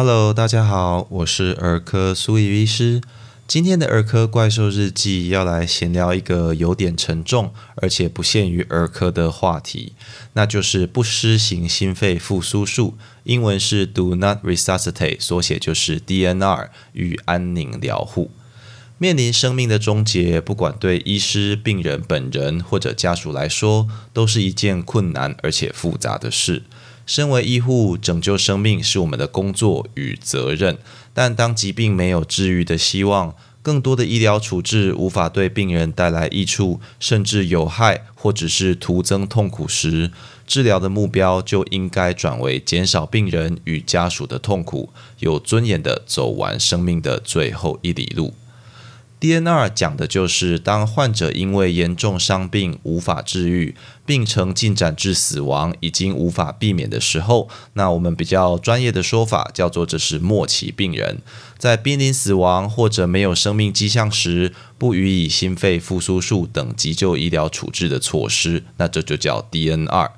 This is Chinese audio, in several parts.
Hello，大家好，我是儿科苏怡医师。今天的儿科怪兽日记要来闲聊一个有点沉重，而且不限于儿科的话题，那就是不施行心肺复苏术，英文是 Do Not Resuscitate，缩写就是 DNR 与安宁疗护。面临生命的终结，不管对医师、病人本人或者家属来说，都是一件困难而且复杂的事。身为医护，拯救生命是我们的工作与责任。但当疾病没有治愈的希望，更多的医疗处置无法对病人带来益处，甚至有害或者是徒增痛苦时，治疗的目标就应该转为减少病人与家属的痛苦，有尊严的走完生命的最后一里路。DNR 讲的就是当患者因为严重伤病无法治愈，病程进展至死亡已经无法避免的时候，那我们比较专业的说法叫做这是末期病人，在濒临死亡或者没有生命迹象时，不予以心肺复苏术等急救医疗处置的措施，那这就叫 DNR。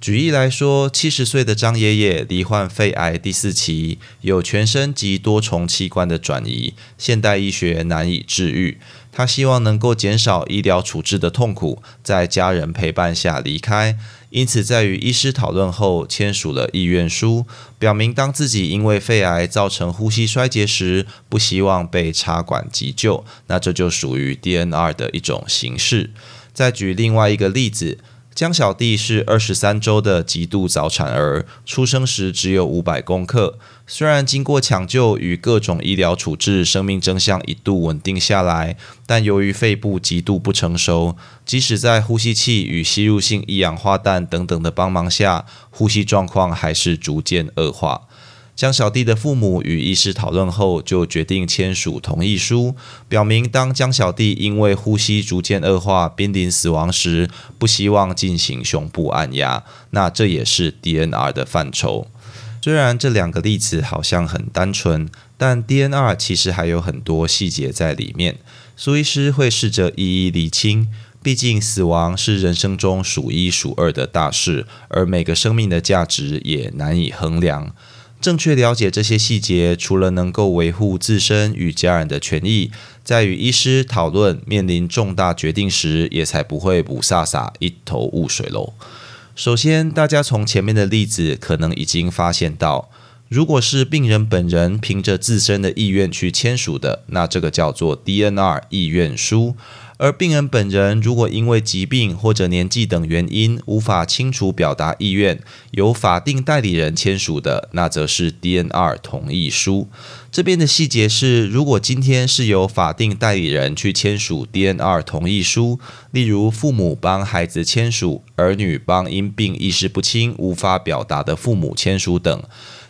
举例来说，七十岁的张爷爷罹患肺癌第四期，有全身及多重器官的转移，现代医学难以治愈。他希望能够减少医疗处置的痛苦，在家人陪伴下离开。因此，在与医师讨论后，签署了意愿书，表明当自己因为肺癌造成呼吸衰竭时，不希望被插管急救。那这就属于 DNR 的一种形式。再举另外一个例子。江小弟是二十三周的极度早产儿，出生时只有五百公克。虽然经过抢救与各种医疗处置，生命征象一度稳定下来，但由于肺部极度不成熟，即使在呼吸器与吸入性一氧化氮等等的帮忙下，呼吸状况还是逐渐恶化。江小弟的父母与医师讨论后，就决定签署同意书，表明当江小弟因为呼吸逐渐恶化、濒临死亡时，不希望进行胸部按压。那这也是 DNR 的范畴。虽然这两个例子好像很单纯，但 DNR 其实还有很多细节在里面。苏医师会试着一一理清，毕竟死亡是人生中数一数二的大事，而每个生命的价值也难以衡量。正确了解这些细节，除了能够维护自身与家人的权益，在与医师讨论面临重大决定时，也才不会不飒飒一头雾水喽。首先，大家从前面的例子可能已经发现到，如果是病人本人凭着自身的意愿去签署的，那这个叫做 DNR 意愿书。而病人本人如果因为疾病或者年纪等原因无法清楚表达意愿，由法定代理人签署的，那则是 DNR 同意书。这边的细节是，如果今天是由法定代理人去签署 DNR 同意书，例如父母帮孩子签署，儿女帮因病意识不清无法表达的父母签署等，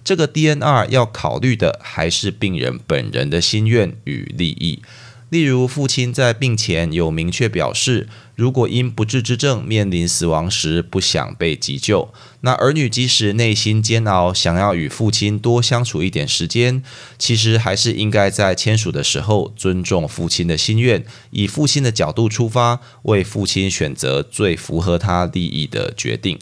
这个 DNR 要考虑的还是病人本人的心愿与利益。例如，父亲在病前有明确表示，如果因不治之症面临死亡时不想被急救，那儿女即使内心煎熬，想要与父亲多相处一点时间，其实还是应该在签署的时候尊重父亲的心愿，以父亲的角度出发，为父亲选择最符合他利益的决定。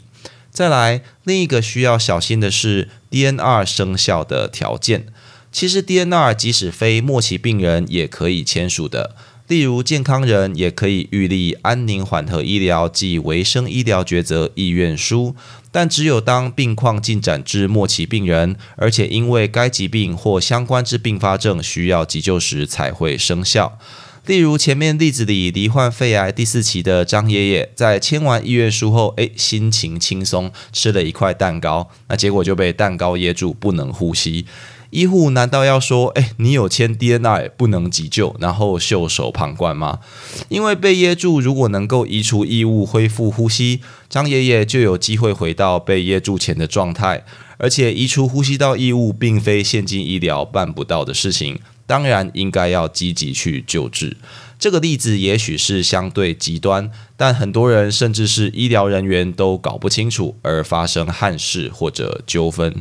再来，另一个需要小心的是 DNR 生效的条件。其实 DNR 即使非末期病人也可以签署的，例如健康人也可以预立安宁缓和医疗及卫生医疗抉择意愿书，但只有当病况进展至末期病人，而且因为该疾病或相关之并发症需要急救时才会生效。例如前面例子里罹患肺癌第四期的张爷爷，在签完意愿书后，诶，心情轻松，吃了一块蛋糕，那结果就被蛋糕噎住，不能呼吸。医护难道要说：“哎，你有签 DNR 不能急救，然后袖手旁观吗？”因为被噎住，如果能够移除异物、恢复呼吸，张爷爷就有机会回到被噎住前的状态。而且移除呼吸道异物并非现今医疗办不到的事情，当然应该要积极去救治。这个例子也许是相对极端，但很多人甚至是医疗人员都搞不清楚，而发生憾事或者纠纷。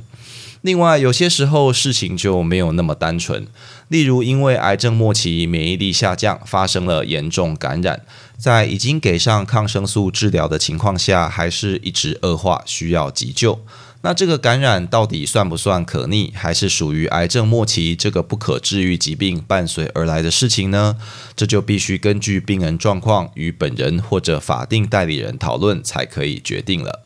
另外，有些时候事情就没有那么单纯。例如，因为癌症末期免疫力下降，发生了严重感染，在已经给上抗生素治疗的情况下，还是一直恶化，需要急救。那这个感染到底算不算可逆，还是属于癌症末期这个不可治愈疾病伴随而来的事情呢？这就必须根据病人状况与本人或者法定代理人讨论才可以决定了。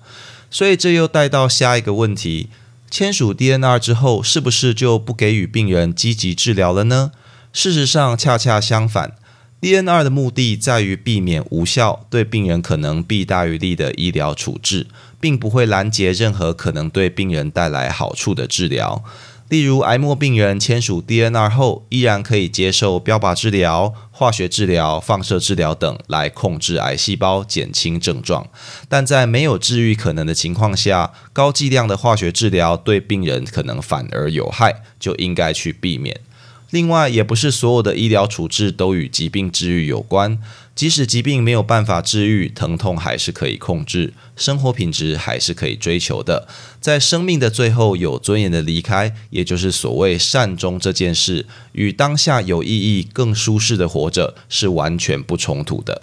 所以这又带到下一个问题：签署 DNR 之后，是不是就不给予病人积极治疗了呢？事实上，恰恰相反。DNR 的目的在于避免无效、对病人可能弊大于利的医疗处置，并不会拦截任何可能对病人带来好处的治疗。例如，癌末病人签署 DNR 后，依然可以接受标靶治疗、化学治疗、放射治疗等来控制癌细胞、减轻症状。但在没有治愈可能的情况下，高剂量的化学治疗对病人可能反而有害，就应该去避免。另外，也不是所有的医疗处置都与疾病治愈有关。即使疾病没有办法治愈，疼痛还是可以控制，生活品质还是可以追求的。在生命的最后有尊严的离开，也就是所谓善终这件事，与当下有意义、更舒适的活着是完全不冲突的，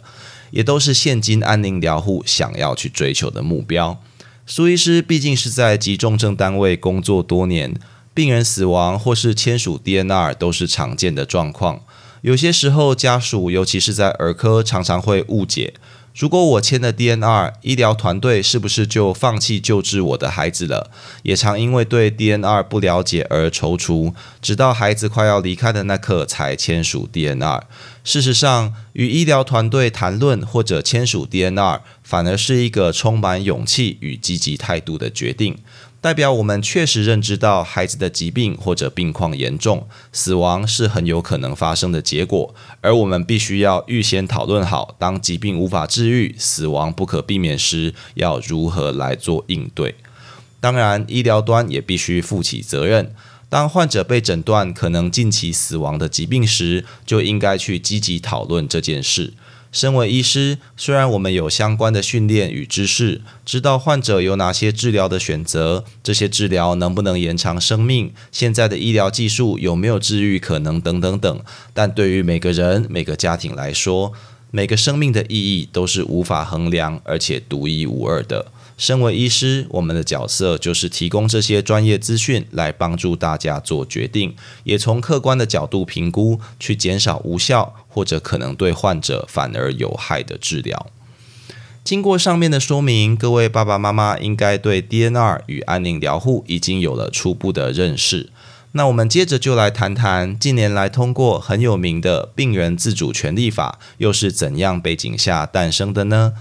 也都是现今安宁疗护想要去追求的目标。苏医师毕竟是在急重症单位工作多年。病人死亡或是签署 DNR 都是常见的状况。有些时候，家属尤其是在儿科，常常会误解：如果我签了 DNR，医疗团队是不是就放弃救治我的孩子了？也常因为对 DNR 不了解而踌躇，直到孩子快要离开的那刻才签署 DNR。事实上，与医疗团队谈论或者签署 DNR，反而是一个充满勇气与积极态度的决定。代表我们确实认知到孩子的疾病或者病况严重，死亡是很有可能发生的结果，而我们必须要预先讨论好，当疾病无法治愈、死亡不可避免时，要如何来做应对。当然，医疗端也必须负起责任。当患者被诊断可能近期死亡的疾病时，就应该去积极讨论这件事。身为医师，虽然我们有相关的训练与知识，知道患者有哪些治疗的选择，这些治疗能不能延长生命，现在的医疗技术有没有治愈可能等等等，但对于每个人、每个家庭来说，每个生命的意义都是无法衡量而且独一无二的。身为医师，我们的角色就是提供这些专业资讯，来帮助大家做决定，也从客观的角度评估，去减少无效或者可能对患者反而有害的治疗。经过上面的说明，各位爸爸妈妈应该对 DNR 与安宁疗护已经有了初步的认识。那我们接着就来谈谈近年来通过很有名的病人自主权利法，又是怎样背景下诞生的呢？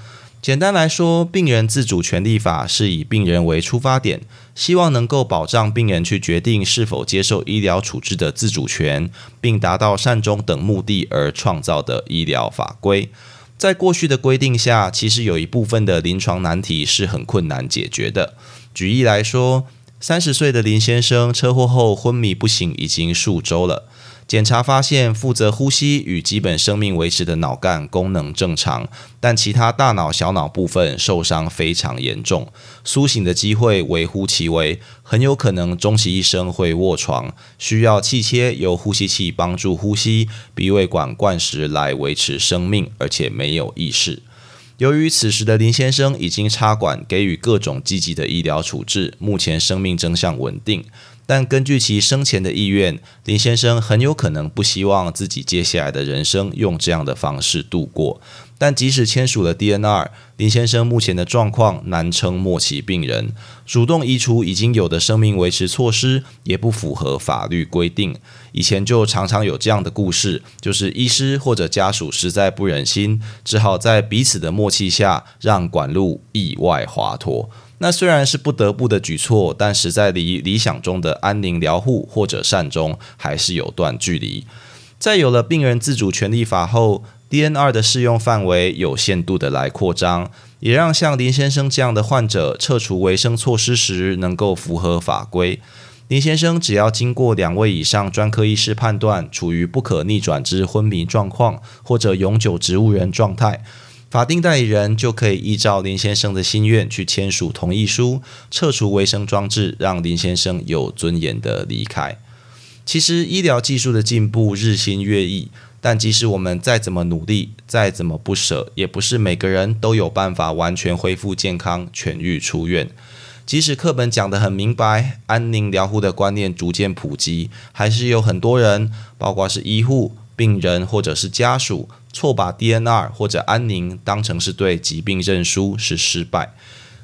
简单来说，病人自主权利法是以病人为出发点，希望能够保障病人去决定是否接受医疗处置的自主权，并达到善终等目的而创造的医疗法规。在过去的规定下，其实有一部分的临床难题是很困难解决的。举例来说，三十岁的林先生车祸后昏迷不醒已经数周了。检查发现，负责呼吸与基本生命维持的脑干功能正常，但其他大脑、小脑部分受伤非常严重，苏醒的机会微乎其微，很有可能终其一生会卧床，需要气切由呼吸器帮助呼吸，鼻胃管灌食来维持生命，而且没有意识。由于此时的林先生已经插管，给予各种积极的医疗处置，目前生命征象稳定。但根据其生前的意愿，林先生很有可能不希望自己接下来的人生用这样的方式度过。但即使签署了 DNR，林先生目前的状况难称末期病人，主动移除已经有的生命维持措施也不符合法律规定。以前就常常有这样的故事，就是医师或者家属实在不忍心，只好在彼此的默契下让管路意外滑脱。那虽然是不得不的举措，但实在离理想中的安宁疗护或者善终还是有段距离。在有了病人自主权利法后，DNR 的适用范围有限度的来扩张，也让像林先生这样的患者撤除维生措施时能够符合法规。林先生只要经过两位以上专科医师判断，处于不可逆转之昏迷状况或者永久植物人状态。法定代理人就可以依照林先生的心愿去签署同意书，撤除卫生装置，让林先生有尊严的离开。其实医疗技术的进步日新月异，但即使我们再怎么努力，再怎么不舍，也不是每个人都有办法完全恢复健康、痊愈出院。即使课本讲得很明白，安宁疗护的观念逐渐普及，还是有很多人，包括是医护、病人或者是家属，错把 DNR 或者安宁当成是对疾病认输，是失败。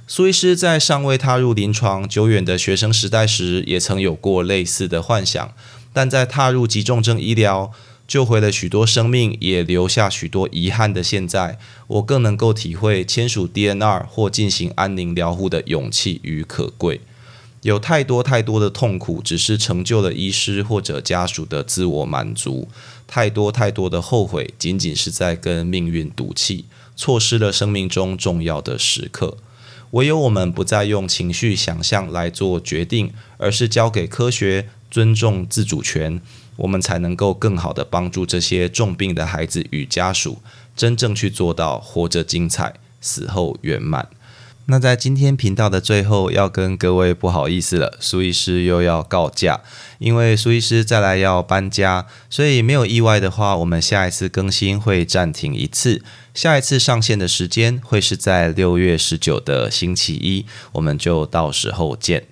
苏医师在尚未踏入临床、久远的学生时代时，也曾有过类似的幻想，但在踏入急重症医疗，救回了许多生命，也留下许多遗憾的现在，我更能够体会签署 DNR 或进行安宁疗护的勇气与可贵。有太多太多的痛苦，只是成就了医师或者家属的自我满足；太多太多的后悔，仅仅是在跟命运赌气，错失了生命中重要的时刻。唯有我们不再用情绪想象来做决定，而是交给科学，尊重自主权，我们才能够更好的帮助这些重病的孩子与家属，真正去做到活着精彩，死后圆满。那在今天频道的最后，要跟各位不好意思了，苏医师又要告假，因为苏医师再来要搬家，所以没有意外的话，我们下一次更新会暂停一次，下一次上线的时间会是在六月十九的星期一，我们就到时候见。